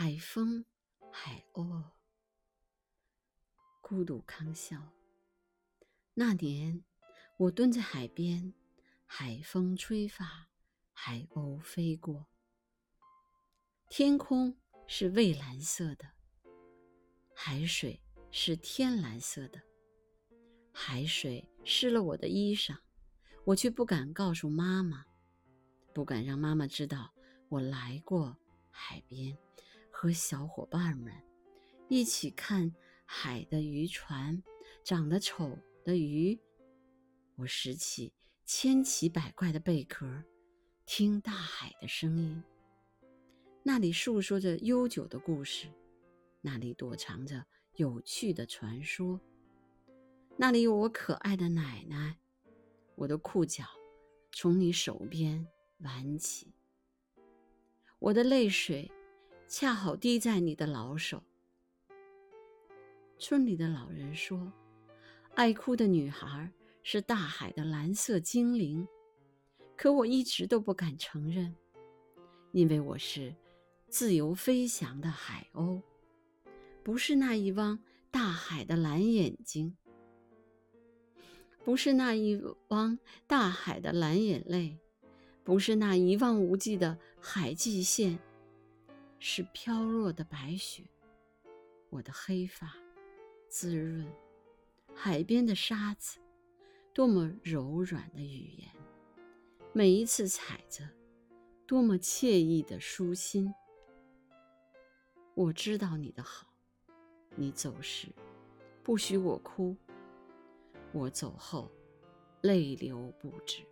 海风，海鸥，孤独康笑。那年，我蹲在海边，海风吹发，海鸥飞过。天空是蔚蓝色的，海水是天蓝色的。海水湿了我的衣裳，我却不敢告诉妈妈，不敢让妈妈知道我来过海边。和小伙伴们一起看海的渔船，长得丑的鱼。我拾起千奇百怪的贝壳，听大海的声音。那里诉说着悠久的故事，那里躲藏着有趣的传说。那里有我可爱的奶奶，我的裤脚从你手边挽起，我的泪水。恰好滴在你的老手。村里的老人说：“爱哭的女孩是大海的蓝色精灵。”可我一直都不敢承认，因为我是自由飞翔的海鸥，不是那一汪大海的蓝眼睛，不是那一汪大海的蓝眼泪，不是那一望无际的海际线。是飘落的白雪，我的黑发滋润海边的沙子，多么柔软的语言，每一次踩着，多么惬意的舒心。我知道你的好，你走时不许我哭，我走后泪流不止。